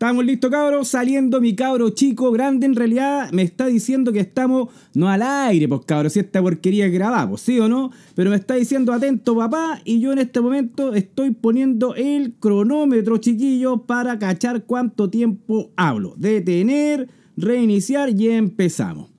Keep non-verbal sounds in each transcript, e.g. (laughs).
Estamos listos, cabros. Saliendo mi cabro chico, grande en realidad, me está diciendo que estamos no al aire, pues cabros, si esta porquería grabamos, ¿sí o no? Pero me está diciendo atento, papá, y yo en este momento estoy poniendo el cronómetro, chiquillo, para cachar cuánto tiempo hablo. Detener, reiniciar y empezamos.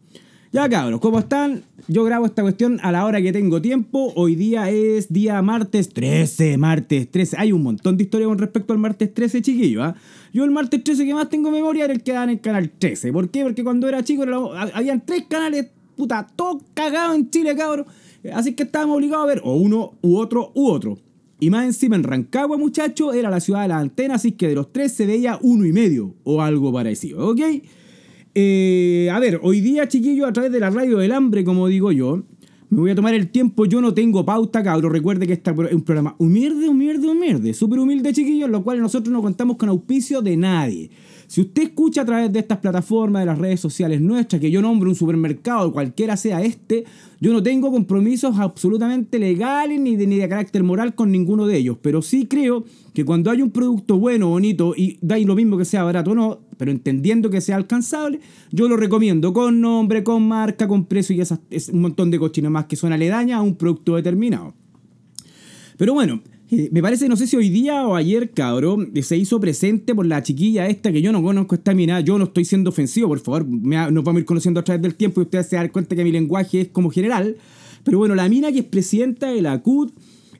Ya cabros, ¿cómo están? Yo grabo esta cuestión a la hora que tengo tiempo. Hoy día es día martes 13, martes 13. Hay un montón de historia con respecto al martes 13, chiquillo. ¿ah? Yo el martes 13 que más tengo memoria era el que dan en el canal 13. ¿Por qué? Porque cuando era chico habían tres canales, puta, todos cagados en Chile, cabros. Así que estábamos obligados a ver o uno u otro u otro. Y más encima en Rancagua, muchachos, era la ciudad de la antena, así que de los tres se veía uno y medio o algo parecido, ¿ok? Eh, a ver, hoy día, chiquillos, a través de la radio del hambre, como digo yo, me voy a tomar el tiempo. Yo no tengo pauta, cabrón. Recuerde que este es un programa humilde, humilde, humilde. Súper humilde, chiquillos, lo cual nosotros no contamos con auspicio de nadie. Si usted escucha a través de estas plataformas, de las redes sociales nuestras, que yo nombre un supermercado, cualquiera sea este, yo no tengo compromisos absolutamente legales ni de, ni de carácter moral con ninguno de ellos. Pero sí creo que cuando hay un producto bueno, bonito, y da lo mismo que sea barato o no, pero entendiendo que sea alcanzable, yo lo recomiendo con nombre, con marca, con precio y esas, es un montón de cochinas más que son aledañas a un producto determinado. Pero bueno, eh, me parece, no sé si hoy día o ayer, cabrón, se hizo presente por la chiquilla esta que yo no conozco esta mina. Yo no estoy siendo ofensivo, por favor. nos vamos a ir conociendo a través del tiempo y ustedes se dan cuenta que mi lenguaje es como general. Pero bueno, la mina que es presidenta de la CUT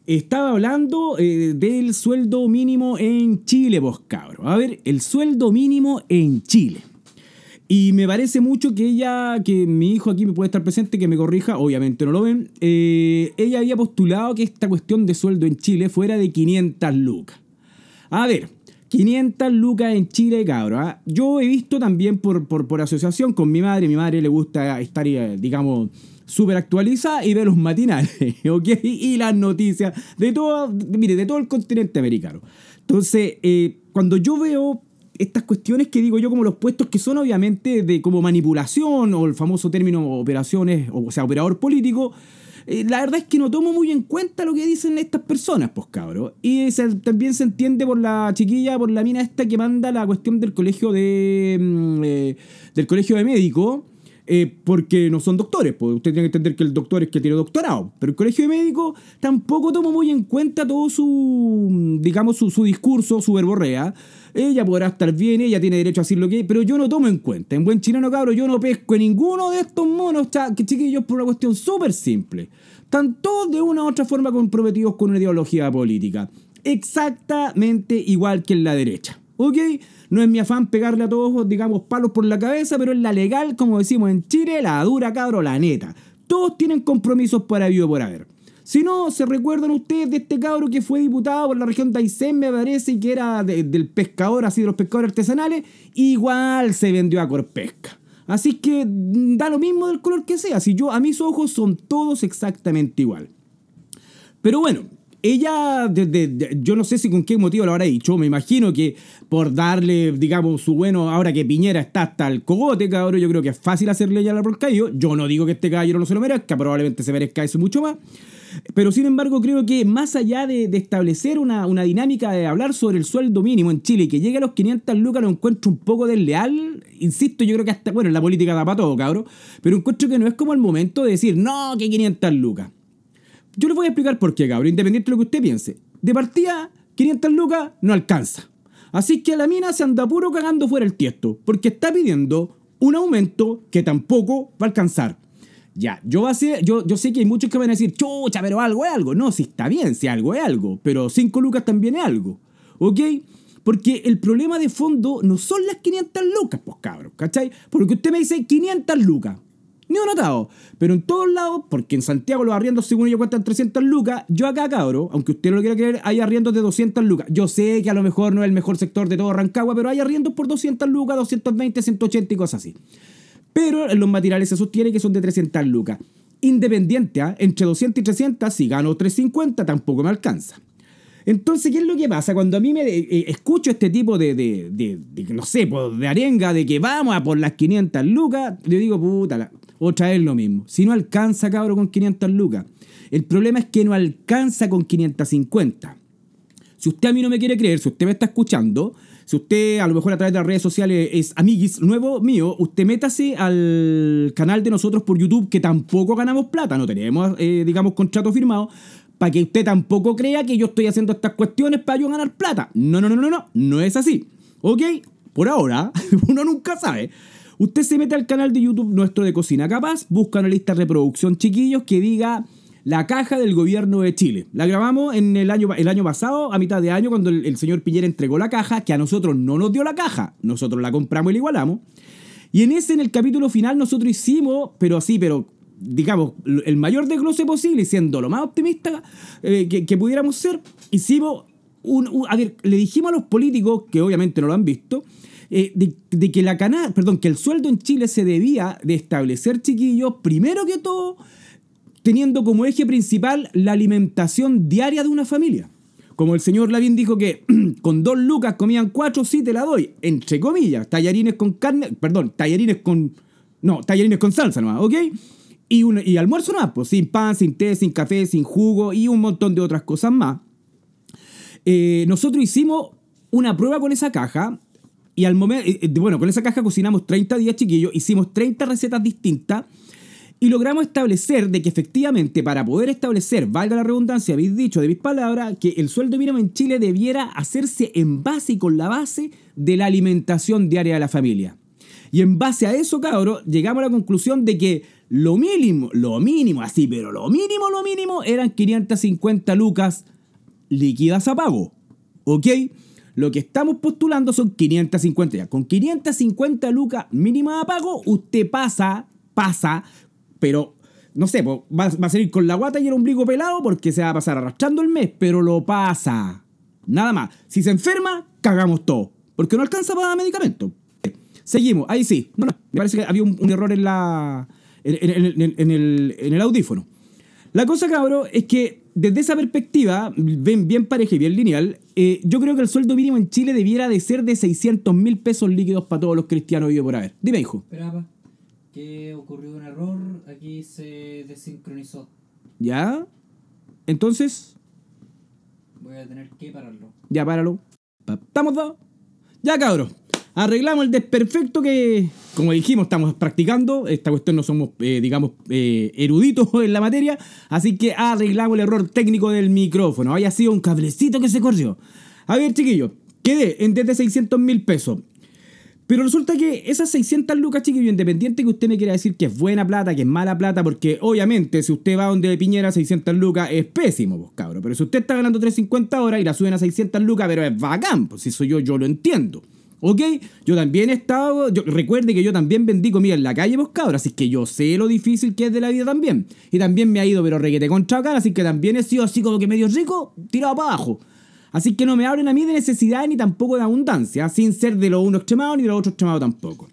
estaba hablando eh, del sueldo mínimo en Chile, vos cabrón. A ver, el sueldo mínimo en Chile. Y me parece mucho que ella, que mi hijo aquí me puede estar presente, que me corrija, obviamente no lo ven, eh, ella había postulado que esta cuestión de sueldo en Chile fuera de 500 lucas. A ver, 500 lucas en Chile, cabrón. ¿ah? Yo he visto también por, por, por, asociación con mi madre, mi madre le gusta estar, eh, digamos, súper actualizada y ver los matinales, (laughs) ¿ok? Y las noticias de todo, mire, de todo el continente americano. Entonces, eh, cuando yo veo estas cuestiones que digo yo como los puestos que son obviamente de como manipulación o el famoso término operaciones, o sea, operador político, eh, la verdad es que no tomo muy en cuenta lo que dicen estas personas, pues cabros. Y también se entiende por la chiquilla, por la mina esta que manda la cuestión del colegio de... Mm, eh, del colegio de médicos eh, porque no son doctores. Pues usted tiene que entender que el doctor es que tiene doctorado. Pero el colegio de médicos tampoco toma muy en cuenta todo su, digamos, su, discurso, su verborrea. Ella podrá estar bien, ella tiene derecho a decir lo que pero yo no tomo en cuenta. En buen chileno, cabro, yo no pesco en ninguno de estos monos, que chiquillos, por una cuestión súper simple. Están todos de una u otra forma comprometidos con una ideología política. Exactamente igual que en la derecha. ¿Ok? No es mi afán pegarle a todos, digamos, palos por la cabeza, pero es la legal, como decimos en Chile, la dura, cabro, la neta. Todos tienen compromisos para vivo por haber. Si no, se recuerdan ustedes de este cabro que fue diputado por la región de Aysén, me parece, y que era del pescador, así de los pescadores artesanales, igual se vendió a Corpesca. Así que mm, da lo mismo del color que sea. Si yo, a mis ojos son todos exactamente igual. Pero bueno, ella, yo no sé si con qué motivo lo habrá dicho, me imagino que por darle, digamos, su bueno, ahora que Piñera está hasta el cogote, cabrón, yo creo que es fácil hacerle ya la por caído. Yo no digo que este caballero no se lo merezca, probablemente se merezca eso mucho más. Pero sin embargo, creo que más allá de, establecer una, una, dinámica de hablar sobre el sueldo mínimo en Chile que llegue a los 500 lucas, lo encuentro un poco desleal. Insisto, yo creo que hasta, bueno, la política da para todo, cabrón. Pero encuentro que no es como el momento de decir, no, que 500 lucas. Yo les voy a explicar por qué, cabrón, independiente de lo que usted piense. De partida, 500 lucas no alcanza. Así que la mina se anda puro cagando fuera el tiesto, porque está pidiendo un aumento que tampoco va a alcanzar. Ya, yo, yo, yo sé que hay muchos que van a decir, chucha, pero algo es algo. No, si está bien, si algo es algo, pero 5 lucas también es algo. ¿Ok? Porque el problema de fondo no son las 500 lucas, pues cabrón, ¿cachai? Porque usted me dice 500 lucas. Ni un notado. Pero en todos lados, porque en Santiago los arriendos según ellos cuestan 300 lucas, yo acá, cabro, aunque usted no lo quiera creer, hay arriendos de 200 lucas. Yo sé que a lo mejor no es el mejor sector de todo Rancagua, pero hay arriendos por 200 lucas, 220, 180 y cosas así. Pero los materiales se sostiene que son de 300 lucas. Independiente, ¿ah? entre 200 y 300, si gano 350, tampoco me alcanza. Entonces, ¿qué es lo que pasa? Cuando a mí me eh, escucho este tipo de, de, de, no sé, de arenga de que vamos a por las 500 lucas, yo digo, puta, otra vez lo mismo. Si no alcanza, cabro, con 500 lucas. El problema es que no alcanza con 550. Si usted a mí no me quiere creer, si usted me está escuchando, si usted a lo mejor a través de las redes sociales es amiguis nuevo mío, usted métase al canal de nosotros por YouTube, que tampoco ganamos plata, no tenemos, eh, digamos, contrato firmado, para que usted tampoco crea que yo estoy haciendo estas cuestiones para yo ganar plata. No, no, no, no, no, no es así. ¿Ok? Por ahora, (laughs) uno nunca sabe. Usted se mete al canal de YouTube nuestro de Cocina Capaz, busca una lista de reproducción, chiquillos, que diga la caja del gobierno de Chile. La grabamos en el año, el año pasado, a mitad de año, cuando el, señor Piñera entregó la caja, que a nosotros no nos dio la caja, nosotros la compramos y la igualamos. Y en ese, en el capítulo final, nosotros hicimos, pero así, pero digamos, el mayor desglose posible, siendo lo más optimista eh, que, pudiéramos ser, hicimos un, A ver, le dijimos a los políticos, que obviamente no lo han visto, eh, de, que la cana, perdón, que el sueldo en Chile se debía de establecer, chiquillos, primero que todo teniendo como eje principal la alimentación diaria de una familia. Como el señor Lavín dijo que (clears throat) con dos lucas comían cuatro, sí te la doy, entre comillas, tallarines con carne, perdón, tallarines con, no, tallarines con salsa nomás, ¿ok? Y, un, y almuerzo nomás, pues sin pan, sin té, sin café, sin jugo y un montón de otras cosas más. Eh, nosotros hicimos una prueba con esa caja y al momento, eh, eh, bueno, con esa caja cocinamos 30 días chiquillos, hicimos 30 recetas distintas y logramos establecer de que efectivamente para poder establecer, valga la redundancia, habéis dicho de mis palabras, que el sueldo mínimo en Chile debiera hacerse en base y con la base de la alimentación diaria de la familia. Y en base a eso, cabros, llegamos a la conclusión de que lo mínimo, lo mínimo, así, pero lo mínimo, lo mínimo, eran 550 lucas líquidas a pago. ¿Ok? Lo que estamos postulando son 550 ya. Con 550 lucas mínimas a pago, usted pasa, pasa pero no sé, va, a salir con la guata y el ombligo pelado porque se va a pasar arrastrando el mes, pero lo pasa. Nada más. Si se enferma, cagamos todo. Porque no alcanza para medicamento. Seguimos, ahí sí. me parece que había un, error en la. En, el, audífono. La cosa, cabrón, es que desde esa perspectiva, bien, bien pareja y bien lineal, eh, yo creo que el sueldo mínimo en Chile debiera de ser de 600 mil pesos líquidos para todos los cristianos y por haber. Dime, hijo que ocurrió un error, aquí se desincronizó. ¿Ya? Entonces... Voy a tener que pararlo. Ya, páralo. ¿Estamos dos? Ya, cabros. Arreglamos el desperfecto que, como dijimos, estamos practicando. Esta cuestión no somos, eh, digamos, eh, eruditos (laughs) en la materia. Así que arreglamos el error técnico del micrófono. Haya sido un cablecito que se corrió. A ver, chiquillos. Quedé en desde 600 mil pesos. Pero resulta que esas 600 lucas, chiquillo, independiente que usted me quiera decir que es buena plata, que es mala plata, porque obviamente si usted va donde Piñera 600 lucas es pésimo, pues cabrón. Pero si usted está ganando 350 horas y la suben a 600 lucas, pero es bacán, pues eso yo, yo lo entiendo. ¿Ok? Yo también he estado. Yo, recuerde que yo también vendí comida en la calle, pues cabrón. Así que yo sé lo difícil que es de la vida también. Y también me ha ido, pero requete contra cara. Así que también he sido así como que medio rico, tirado para abajo. Así que no me hablen a mí de necesidad ni tampoco de abundancia, sin ser de lo uno extremado ni de lo otro extremado tampoco.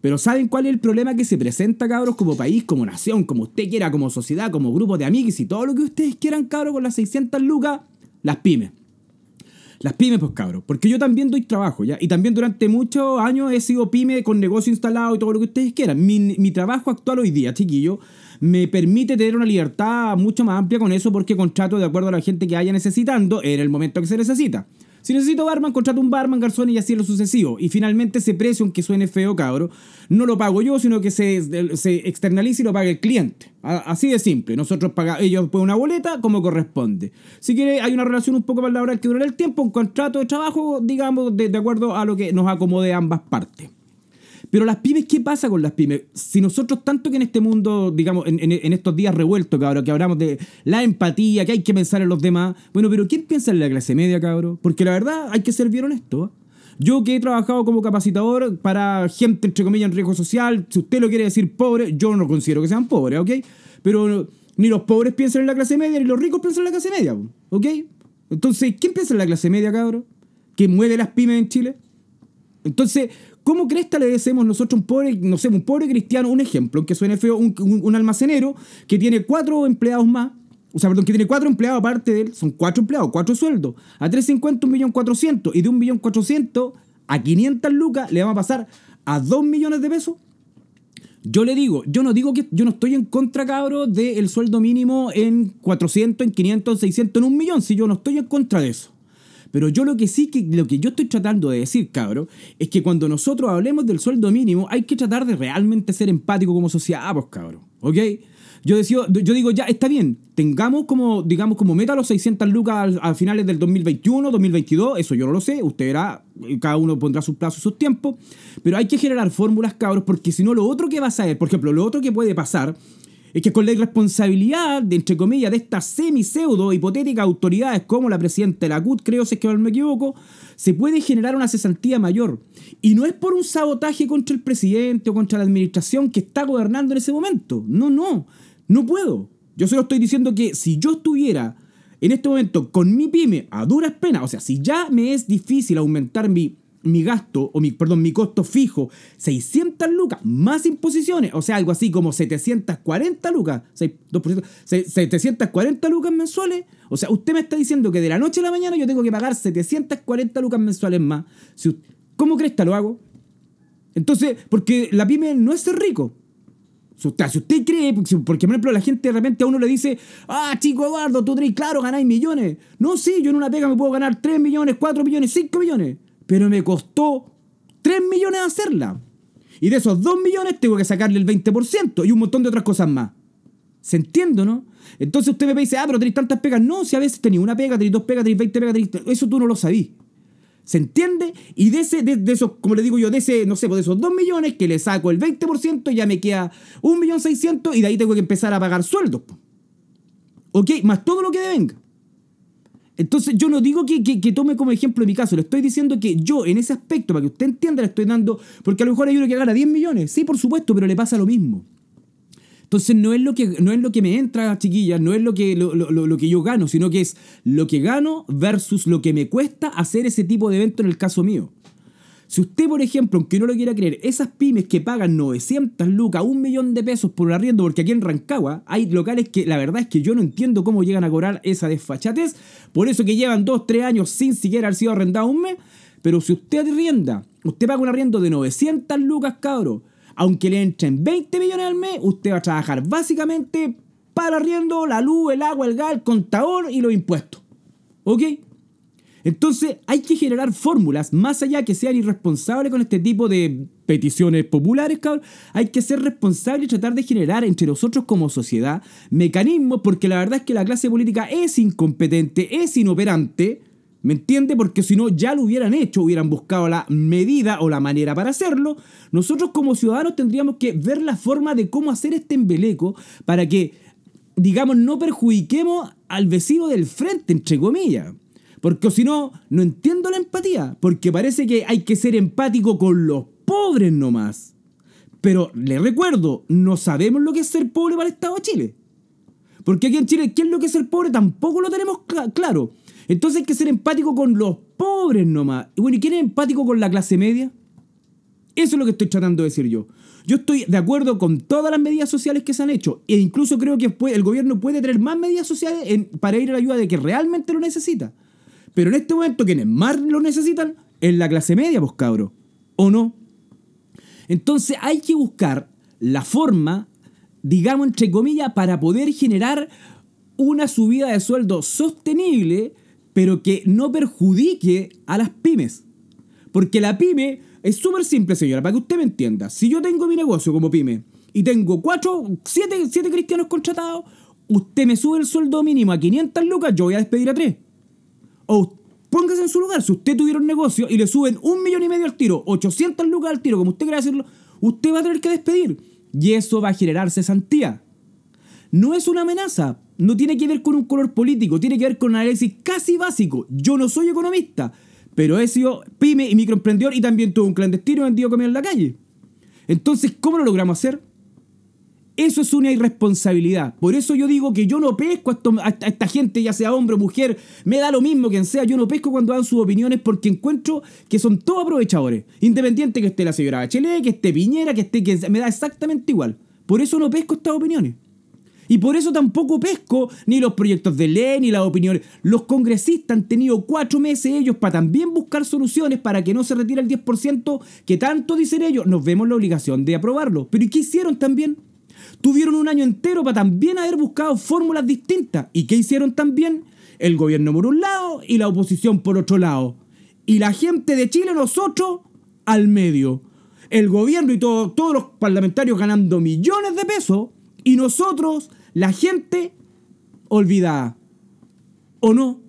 Pero ¿saben cuál es el problema que se presenta, cabros, como país, como nación, como usted quiera, como sociedad, como grupo de amigos y todo lo que ustedes quieran, cabros, con las 600 lucas? Las pymes. Las pymes, pues cabros, porque yo también doy trabajo, ¿ya? Y también durante muchos años he sido pyme con negocio instalado y todo lo que ustedes quieran. Mi, mi trabajo actual hoy día, chiquillo, me permite tener una libertad mucho más amplia con eso porque contrato de acuerdo a la gente que haya necesitando en el momento que se necesita. Si necesito barman, contrato un barman, garzón y así lo sucesivo. Y finalmente ese precio, aunque suene feo, cabro, no lo pago yo, sino que se, se externaliza y lo paga el cliente. Así de simple. Nosotros pagamos, ellos ponen una boleta como corresponde. Si quiere, hay una relación un poco más laboral que dura el tiempo, un contrato de trabajo, digamos, de, de acuerdo a lo que nos acomode ambas partes. Pero las pymes, ¿qué pasa con las pymes? Si nosotros, tanto que en este mundo, digamos, en, estos días revueltos, cabrón, que hablamos de la empatía, que hay que pensar en los demás, bueno, pero ¿quién piensa en la clase media, cabrón? Porque la verdad, hay que ser bien honesto. Yo que he trabajado como capacitador para gente, entre comillas, en riesgo social, si usted lo quiere decir pobre, yo no considero que sean pobres, ¿ok? Pero ni los pobres piensan en la clase media, ni los ricos piensan en la clase media, ¿ok? Entonces, ¿quién piensa en la clase media, cabrón? ¿Que mueve las pymes en Chile? Entonces, ¿Cómo cresta le decimos nosotros un pobre, no sé, un pobre cristiano, un ejemplo, que suene feo, un, almacenero que tiene cuatro empleados más, o sea, perdón, que tiene cuatro empleados aparte de él, son cuatro empleados, cuatro sueldos, a 350, un millón cuatrocientos, y de un millón cuatrocientos a 500 lucas le vamos a pasar a 2 millones de pesos? Yo le digo, yo no digo que yo no estoy en contra, cabro, del sueldo mínimo en 400, en 500, en 600, en un millón, si yo no estoy en contra de eso. Pero yo lo que sí, que lo que yo estoy tratando de decir, cabro, es que cuando nosotros hablemos del sueldo mínimo, hay que tratar de realmente ser empático como sociedad, pues, cabro. ¿Ok? Yo, decía, yo digo, ya, está bien, tengamos como, digamos, como meta los 600 lucas a, finales del 2021, 2022, eso yo no lo sé, usted verá, cada uno pondrá sus plazos, sus tiempos, pero hay que generar fórmulas, cabros, porque si no, lo otro que va a saber, por ejemplo, lo otro que puede pasar es que con la irresponsabilidad, entre comillas, de estas semi-pseudo hipotéticas autoridades como la presidenta de la CUT, creo, si es que no me equivoco, se puede generar una cesantía mayor. Y no es por un sabotaje contra el presidente o contra la administración que está gobernando en ese momento. No, no, no puedo. Yo solo estoy diciendo que si yo estuviera en este momento con mi pyme a duras penas, o sea, si ya me es difícil aumentar mi mi gasto, o mi, perdón, mi costo fijo, 600 lucas, más imposiciones, o sea, algo así como 740 lucas, 2%, 740 lucas mensuales, o sea, usted me está diciendo que de la noche a la mañana yo tengo que pagar 740 lucas mensuales más. ¿Cómo crees que lo hago? Entonces, porque la pyme no es ser rico. Si usted, si usted cree, porque por ejemplo la gente de repente a uno le dice, ah, chico Eduardo, tú tenés claro, ganáis millones. No, sí, yo en una pega me puedo ganar 3 millones, 4 millones, 5 millones pero me costó 3 millones hacerla. Y de esos 2 millones tengo que sacarle el 20% y un montón de otras cosas más. ¿Se entiende, no? Entonces usted me dice, ah, pero tenéis tantas pegas. No, si a veces tenéis una pega, tenéis dos pegas, tenéis 20 pegas, tenéis... Eso tú no lo sabís. ¿Se entiende? Y de, ese, de, esos, como le digo yo, de ese, no sé, pues de esos 2 millones que le saco el 20%, ya me queda 1.600.000 y de ahí tengo que empezar a pagar sueldos. ¿Ok? Más todo lo que devenga. Entonces yo no digo que, tome como ejemplo mi caso, le estoy diciendo que yo en ese aspecto, para que usted entienda, le estoy dando, porque a lo mejor hay uno que gana 10 millones, sí, por supuesto, pero le pasa lo mismo. Entonces no es lo que, no es lo que me entra, chiquillas, no es lo que, lo, lo, que yo gano, sino que es lo que gano versus lo que me cuesta hacer ese tipo de evento en el caso mío. Si usted, por ejemplo, aunque no lo quiera creer, esas pymes que pagan 900 lucas, un millón de pesos por un arriendo, porque aquí en Rancagua hay locales que la verdad es que yo no entiendo cómo llegan a cobrar esa desfachatez, por eso que llevan 2, 3 años sin siquiera haber sido arrendados un mes, pero si usted arrienda, usted paga un arriendo de 900 lucas, cabro, aunque le entren 20 millones al mes, usted va a trabajar básicamente para arriendo, la luz, el agua, el gas, el contador y los impuestos. ¿Ok? Entonces hay que generar fórmulas, más allá que sean irresponsables con este tipo de peticiones populares, cabrón, hay que ser responsable y tratar de generar entre nosotros como sociedad mecanismos, porque la verdad es que la clase política es incompetente, es inoperante, ¿me entiende? Porque si no ya lo hubieran hecho, hubieran buscado la medida o la manera para hacerlo, nosotros como ciudadanos tendríamos que ver la forma de cómo hacer este embeleco para que, digamos, no perjudiquemos al vecino del frente, entre comillas. Porque si no, no entiendo la empatía. Porque parece que hay que ser empático con los pobres nomás. Pero le recuerdo, no sabemos lo que es ser pobre para el Estado de Chile. Porque aquí en Chile, ¿qué es lo que es ser pobre? Tampoco lo tenemos claro. Entonces hay que ser empático con los pobres nomás. Y bueno, ¿y quién es empático con la clase media? Eso es lo que estoy tratando de decir yo. Yo estoy de acuerdo con todas las medidas sociales que se han hecho. E incluso creo que el gobierno puede tener más medidas sociales para ir a la ayuda de que realmente lo necesita. Pero en este momento quienes más lo necesitan es la clase media, pues cabro. ¿O no? Entonces hay que buscar la forma, digamos entre comillas, para poder generar una subida de sueldo sostenible, pero que no perjudique a las pymes. Porque la pyme es súper simple, señora, para que usted me entienda. Si yo tengo mi negocio como pyme y tengo cuatro, siete, siete cristianos contratados, usted me sube el sueldo mínimo a 500 lucas, yo voy a despedir a tres. O póngase en su lugar. Si usted tuviera un negocio y le suben un millón y medio al tiro, 800 lucas al tiro, como usted quiera decirlo, usted va a tener que despedir. Y eso va a generar cesantía. No es una amenaza. No tiene que ver con un color político. Tiene que ver con un análisis casi básico. Yo no soy economista. Pero he sido pyme y microemprendedor y también tuve un clandestino vendido comida en la calle. Entonces, ¿cómo lo logramos hacer? Eso es una irresponsabilidad. Por eso yo digo que yo no pesco a, esta gente, ya sea hombre o mujer, me da lo mismo quien sea, yo no pesco cuando dan sus opiniones porque encuentro que son todos aprovechadores. Independiente que esté la señora Bachelet, que esté Piñera, que esté que me da exactamente igual. Por eso no pesco estas opiniones. Y por eso tampoco pesco ni los proyectos de ley ni las opiniones. Los congresistas han tenido cuatro meses ellos para también buscar soluciones para que no se retire el 10% que tanto dicen ellos. Nos vemos la obligación de aprobarlo. Pero ¿y qué hicieron también? Tuvieron un año entero para también haber buscado fórmulas distintas. ¿Y qué hicieron también? el gobierno por un lado y la oposición por otro lado. Y la gente de Chile, nosotros, al medio. El gobierno y todo- todos los parlamentarios ganando millones de pesos y nosotros, la gente, olvidada. ¿O no?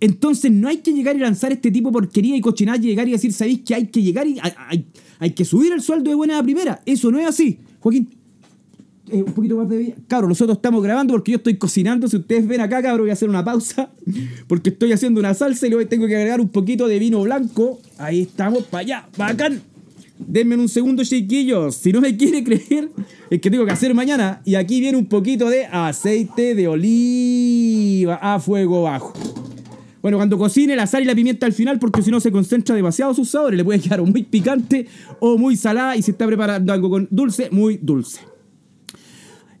Entonces no hay que llegar y lanzar este tipo de porquería y cochinada, llegar y decir, ¿sabéis que hay que llegar y hay, hay- hay que subir el sueldo de buena a primera? Eso no es así. Joaquín, eh, un poquito más de bebida. Cabros, nosotros estamos grabando porque yo estoy cocinando. Si ustedes ven acá, cabros, voy a hacer una pausa (laughs) porque estoy haciendo una salsa y luego tengo que agregar un poquito de vino blanco. Ahí estamos, para allá, bacán. Denme un segundo, chiquillos. Si no me quiere (laughs) creer, es que tengo que hacer mañana. Y aquí viene un poquito de aceite de oliva a fuego bajo. Bueno, cuando cocine la sal y la pimienta al final, porque si no se concentra demasiado sus sabores, le puede quedar o muy picante o muy salada. Y si está preparando algo con dulce, muy dulce.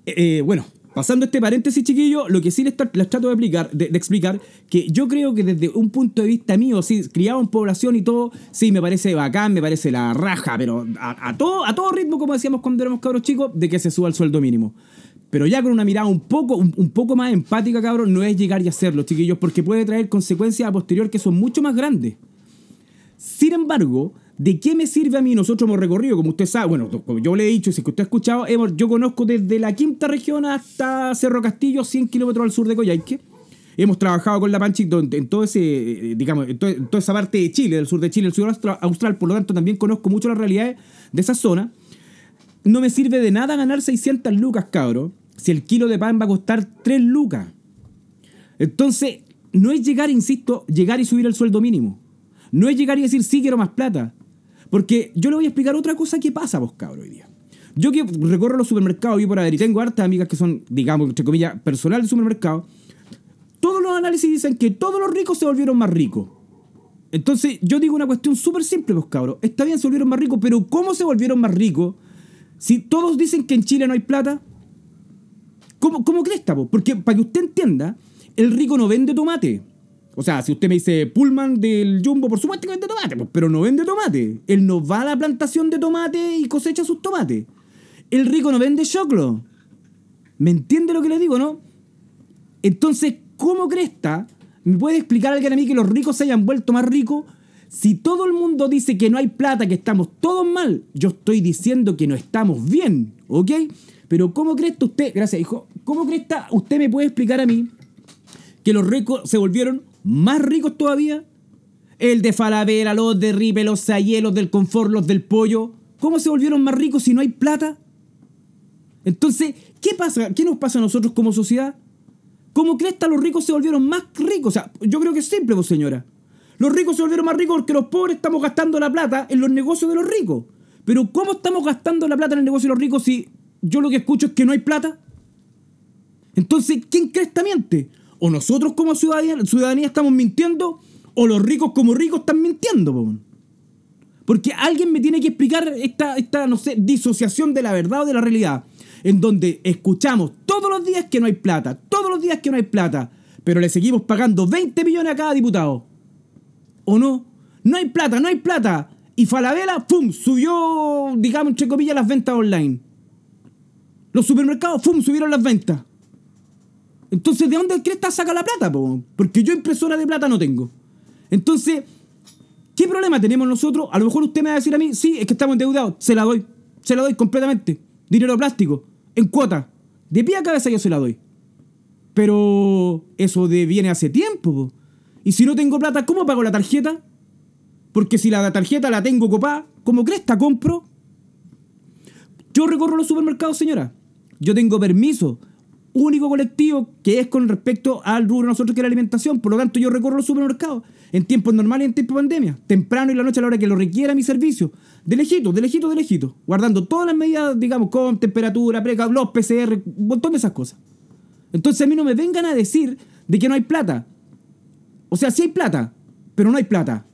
Eh, eh, bueno, pasando este paréntesis, chiquillo, lo que sí les, tra- les trato de explicar, de, explicar, que yo creo que desde un punto de vista mío, sí, criado en población y todo, sí, me parece bacán, me parece la raja, pero a, todo, a todo ritmo, como decíamos cuando éramos cabros chicos, de que se suba el sueldo mínimo. Pero ya con una mirada un poco, un, poco más empática, cabrón, no es llegar y hacerlo, chiquillos, porque puede traer consecuencias a posterior que son mucho más grandes. Sin embargo, ¿de qué me sirve a mí? Nosotros hemos recorrido, como usted sabe, bueno, yo le he dicho, es que usted ha escuchado, hemos- yo conozco desde la quinta región hasta Cerro Castillo, 100 kilómetros al sur de Coyhaique. Hemos trabajado con la Panchi en todo ese, eh, digamos, en, to- en toda esa parte de Chile, del sur de Chile, el sur austra- austral, por lo tanto también conozco mucho las realidades de esa zona. No me sirve de nada ganar 600 lucas, cabro, si el kilo de pan va a costar 3 lucas. Entonces, no es llegar, insisto, llegar y subir el sueldo mínimo. No es llegar y decir, sí, quiero más plata. Porque yo le voy a explicar otra cosa que pasa, vos, cabro, hoy día. Yo que recorro los supermercados y por ahí, y tengo hartas amigas que son, digamos, entre comillas, personal de supermercado, todos los análisis dicen que todos los ricos se volvieron más ricos. Entonces, yo digo una cuestión súper simple, pues, cabros. Está bien, se volvieron más ricos, pero ¿cómo se volvieron más ricos? Si todos dicen que en Chile no hay plata, ¿Cómo, cómo crees, po? Porque para que usted entienda, el rico no vende tomate. O sea, si usted me dice Pullman del Jumbo, por supuesto que vende tomate, pues, pero no vende tomate. Él no va a la plantación de tomate y cosecha sus tomates. El rico no vende choclo. ¿Me entiende lo que le digo, no? Entonces, ¿cómo cresta? ¿Me puede explicar alguien a mí que los ricos se hayan vuelto más ricos? Si todo el mundo dice que no hay plata, que estamos todos mal, yo estoy diciendo que no estamos bien, ¿ok? Pero ¿cómo cresta usted, gracias hijo, cómo cresta usted me puede explicar a mí que los ricos se volvieron más ricos todavía? El de Falabella, los de Ripe, los Sayé, los del Confort, los del Pollo. ¿Cómo se volvieron más ricos si no hay plata? Entonces, ¿qué pasa? ¿Qué nos pasa a nosotros como sociedad? ¿Cómo cresta los ricos se volvieron más ricos? O sea, yo creo que es simple, pues señora. Los ricos se volvieron más ricos porque los pobres estamos gastando la plata en los negocios de los ricos. Pero ¿cómo estamos gastando la plata en el negocio de los ricos si yo lo que escucho es que no hay plata? Entonces, ¿quién cresta miente? O nosotros como ciudadanía, ciudadanía estamos mintiendo, o los ricos como ricos están mintiendo, po. Porque alguien me tiene que explicar esta, esta, no sé, disociación de la verdad o de la realidad. En donde escuchamos todos los días que no hay plata, todos los días que no hay plata, pero le seguimos pagando 20 millones a cada diputado. ¿O no? No hay plata, no hay plata. Y Falabella, ¡pum! Subió, digamos, entre comillas, las ventas online. Los supermercados, ¡pum! Subieron las ventas. Entonces, ¿de dónde cresta saca la plata, po? Porque yo impresora de plata no tengo. Entonces, ¿qué problema tenemos nosotros? A lo mejor usted me va a decir a mí, sí, es que estamos endeudados. Se la doy. Se la doy completamente. Dinero plástico. En cuota. De pie a cabeza yo se la doy. Pero eso de viene hace tiempo. po. Y si no tengo plata, ¿cómo pago la tarjeta? Porque si la tarjeta la tengo copada, ¿cómo cresta compro? Yo recorro los supermercados, señora. Yo tengo permiso único colectivo que es con respecto al rubro de nosotros que es la alimentación. Por lo tanto, yo recorro los supermercados en tiempos normales y en tiempos de pandemia. Temprano y la noche a la hora que lo requiera mi servicio. De lejito, de lejito, de lejito. Guardando todas las medidas, digamos, con temperatura, preca, los PCR, un montón de esas cosas. Entonces a mí no me vengan a decir de que no hay plata. O sea, sí hay plata, pero no hay plata.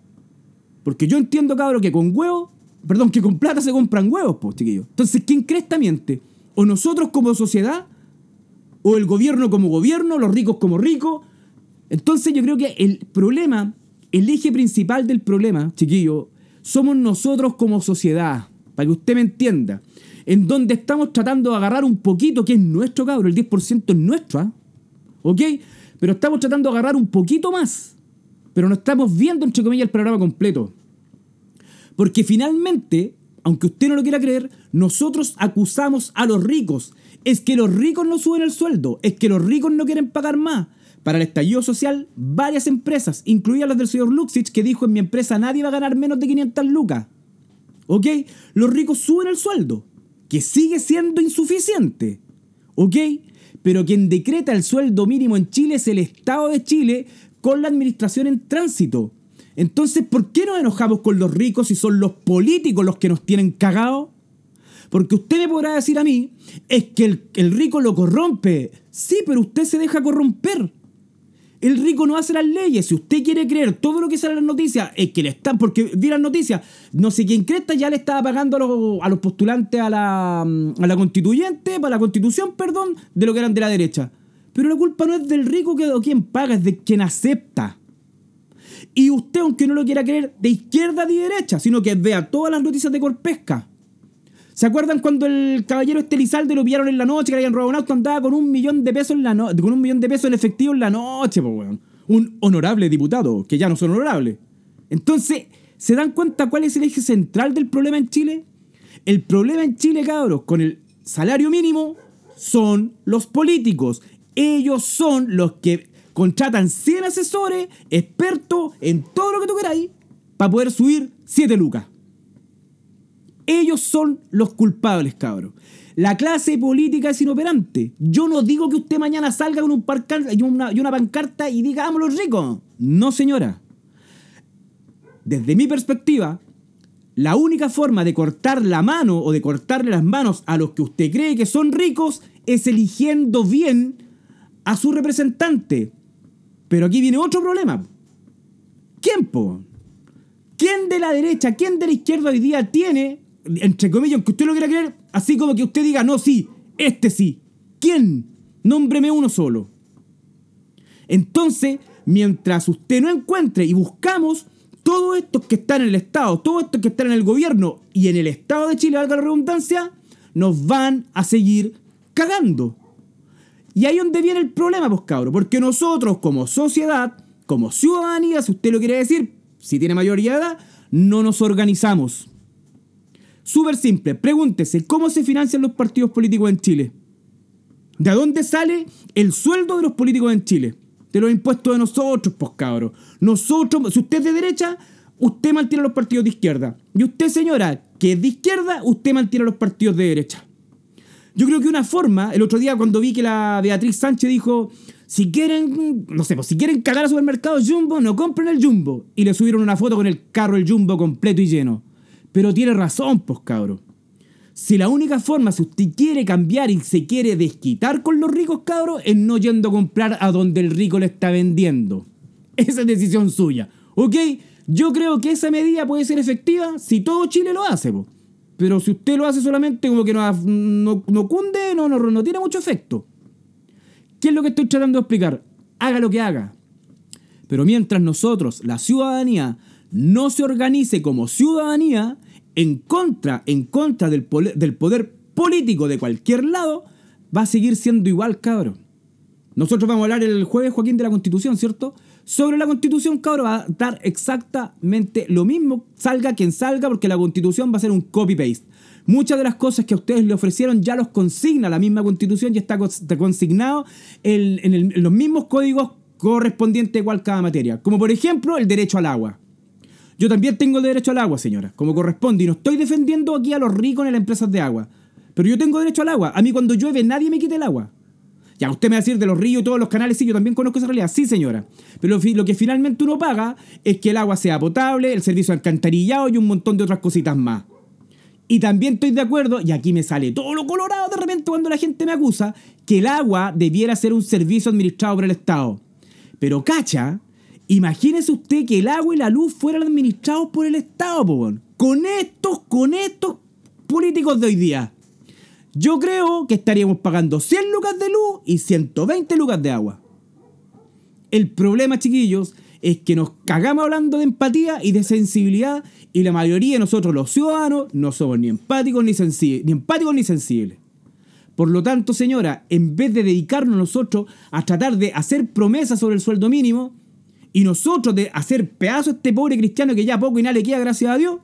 Porque yo entiendo, cabrón, que con huevos, perdón, que con plata se compran huevos, pues, chiquillos. Entonces, ¿quién cree esta miente? O nosotros como sociedad, o el gobierno como gobierno, los ricos como ricos. Entonces yo creo que el problema, el eje principal del problema, chiquillo, somos nosotros como sociedad, para que usted me entienda, en donde estamos tratando de agarrar un poquito que es nuestro, cabrón, el 10% es nuestro, ¿ah? ¿ok? Pero estamos tratando de agarrar un poquito más. Pero no estamos viendo, entre comillas, el programa completo. Porque finalmente, aunque usted no lo quiera creer, nosotros acusamos a los ricos. Es que los ricos no suben el sueldo, es que los ricos no quieren pagar más. Para el estallido social, varias empresas, incluidas las del señor Luxich, que dijo en mi empresa nadie va a ganar menos de 500 lucas. ¿Ok? Los ricos suben el sueldo, que sigue siendo insuficiente. ¿Ok? Pero quien decreta el sueldo mínimo en Chile es el Estado de Chile con la administración en tránsito. Entonces, ¿por qué nos enojamos con los ricos si son los políticos los que nos tienen cagados? Porque usted me podrá decir a mí, es que el, el, rico lo corrompe. Sí, pero usted se deja corromper. El rico no hace las leyes. Si usted quiere creer todo lo que sale en las noticias, es que le están, porque vi las noticias, no sé quién cresta ya le estaba pagando a los, a los postulantes a la, a la constituyente, para la constitución, perdón, de lo que eran de la derecha. Pero la culpa no es del rico que, o quien paga, es de quien acepta. Y usted, aunque no lo quiera creer, de izquierda ni derecha, sino que vea todas las noticias de Corpesca. ¿Se acuerdan cuando el caballero Estelizalde lo pillaron en la noche, que le habían robado un auto, andaba con un millón de pesos en la no con un millón de pesos en efectivo en la noche, po, weón? Un honorable diputado, que ya no son honorables. Entonces, ¿se dan cuenta cuál es el eje central del problema en Chile? El problema en Chile, cabros, con el salario mínimo, son los políticos. Ellos son los que contratan 100 asesores, expertos en todo lo que tú queráis, para poder subir 7 lucas. Ellos son los culpables, cabros. La clase política es inoperante. Yo no digo que usted mañana salga con un una pancarta y diga, ¡vamos los ricos! No, señora. Desde mi perspectiva, la única forma de cortar la mano o de cortarle las manos a los que usted cree que son ricos es eligiendo bien a su representante. Pero aquí viene otro problema. ¿Quién, po? ¿Quién de la derecha, quién de la izquierda hoy día tiene entre comillas, aunque usted lo quiera creer, así como que usted diga, no, sí, este sí. ¿Quién? Nómbreme uno solo. Entonces, mientras usted no encuentre y buscamos todos estos que están en el Estado, todos estos que están en el gobierno y en el Estado de Chile, valga la redundancia, nos van a seguir cagando. Y ahí es donde viene el problema, pues porque nosotros como sociedad, como ciudadanía, si usted lo quiere decir, si tiene mayoría de edad, no nos organizamos. Súper simple, pregúntese, ¿cómo se financian los partidos políticos en Chile? ¿De dónde sale el sueldo de los políticos en Chile? De los impuestos de nosotros, pues cabros. Nosotros, si usted es de derecha, usted mantiene los partidos de izquierda. Y usted, señora, que es de izquierda, usted mantiene los partidos de derecha. Yo creo que una forma, el otro día cuando vi que la Beatriz Sánchez dijo, si quieren, no sé, pues si quieren cagar al supermercado Jumbo, no compren el Jumbo. Y le subieron una foto con el carro el Jumbo completo y lleno. Pero tiene razón, pues cabro. Si la única forma, si usted quiere cambiar y se quiere desquitar con los ricos, cabros, es no yendo a comprar a donde el rico le está vendiendo. Esa es decisión suya. ¿Ok? Yo creo que esa medida puede ser efectiva si todo Chile lo hace, po. Pero si usted lo hace solamente como que no, no, no cunde, no, no, no tiene mucho efecto. ¿Qué es lo que estoy tratando de explicar? Haga lo que haga. Pero mientras nosotros, la ciudadanía, no se organice como ciudadanía en contra, en contra del, poder político de cualquier lado, va a seguir siendo igual, cabrón. Nosotros vamos a hablar el jueves, Joaquín, de la Constitución, ¿cierto? Sobre la Constitución, cabrón, va a dar exactamente lo mismo, salga quien salga, porque la Constitución va a ser un copy-paste. Muchas de las cosas que a ustedes le ofrecieron ya los consigna la misma Constitución, ya está consignado en, en los mismos códigos correspondientes igual cada materia. Como por ejemplo el derecho al agua. Yo también tengo derecho al agua, señora, como corresponde. Y no estoy defendiendo aquí a los ricos en las empresas de agua. Pero yo tengo derecho al agua. A mí cuando llueve nadie me quita el agua. Ya, usted me va a decir de los ríos y todos los canales, sí, yo también conozco esa realidad, sí señora. Pero lo que finalmente uno paga es que el agua sea potable, el servicio alcantarillado y un montón de otras cositas más. Y también estoy de acuerdo, y aquí me sale todo lo colorado de repente cuando la gente me acusa, que el agua debiera ser un servicio administrado por el Estado. Pero cacha, Imagínese usted que el agua y la luz fueran administrados por el Estado, po, con estos, con estos políticos de hoy día. Yo creo que estaríamos pagando 100 lucas de luz y 120 lucas de agua. El problema, chiquillos, es que nos cagamos hablando de empatía y de sensibilidad y la mayoría de nosotros los ciudadanos no somos ni empáticos ni, ni empáticos ni sensibles. Por lo tanto, señora, en vez de dedicarnos nosotros a tratar de hacer promesas sobre el sueldo mínimo y nosotros de hacer pedazos a este pobre cristiano que ya poco y nada le queda, gracias a Dios,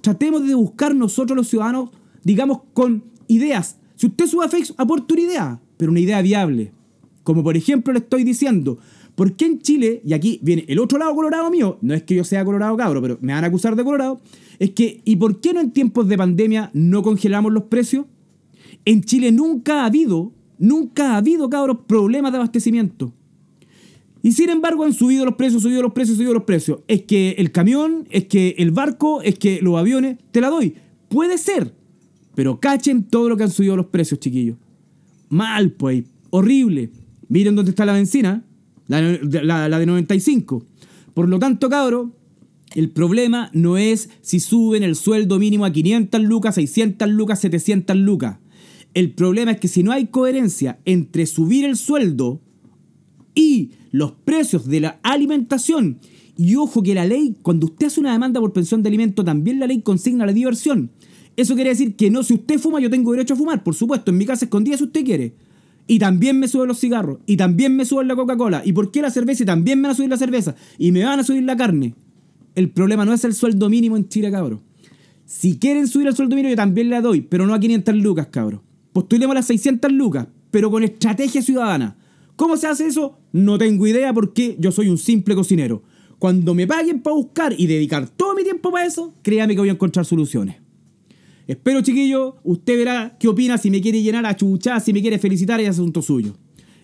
tratemos de buscar nosotros los ciudadanos, digamos, con ideas. Si usted sube a Facebook, aporte una idea, pero una idea viable. Como por ejemplo le estoy diciendo, ¿por qué en Chile, y aquí viene el otro lado colorado mío, no es que yo sea colorado cabro, pero me van a acusar de colorado, es que, ¿y por qué no en tiempos de pandemia no congelamos los precios? En Chile nunca ha habido, nunca ha habido, cabros, problemas de abastecimiento. Y sin embargo han subido los precios, subido los precios, subido los precios. Es que el camión, es que el barco, es que los aviones, te la doy. Puede ser. Pero cachen todo lo que han subido los precios, chiquillos. Mal, pues. Horrible. Miren dónde está la benzina. La, la- la de 95. Por lo tanto, cabros, el problema no es si suben el sueldo mínimo a 500 lucas, 600 lucas, 700 lucas. El problema es que si no hay coherencia entre subir el sueldo y los precios de la alimentación. Y ojo que la ley, cuando usted hace una demanda por pensión de alimento, también la ley consigna la diversión. Eso quiere decir que no, si usted fuma, yo tengo derecho a fumar, por supuesto, en mi casa escondida si usted quiere. Y también me suben los cigarros, y también me suben la Coca-Cola, y por qué la cerveza, y también me van a subir la cerveza, y me van a subir la carne. El problema no es el sueldo mínimo en Chile, cabros. Si quieren subir el sueldo mínimo, yo también le doy, pero no a 500 lucas, cabros. Postulemos las 600 lucas, pero con estrategia ciudadana. ¿Cómo se hace eso? No tengo idea porque yo soy un simple cocinero. Cuando me paguen para buscar y dedicar todo mi tiempo para eso, créame que voy a encontrar soluciones. Espero, chiquillo, usted verá qué opina, si me quiere llenar a chuchar, si me quiere felicitar, es asunto suyo.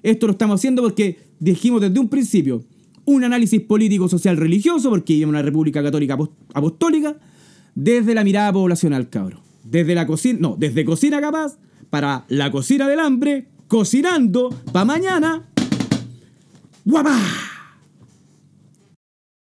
Esto lo estamos haciendo porque dijimos desde un principio un análisis político, social, religioso, porque vivimos una república católica apos- apostólica, desde la mirada poblacional, cabro. Desde la cocina, no, desde cocina capaz, para la cocina del hambre, cocinando, para mañana. ¡Guapá!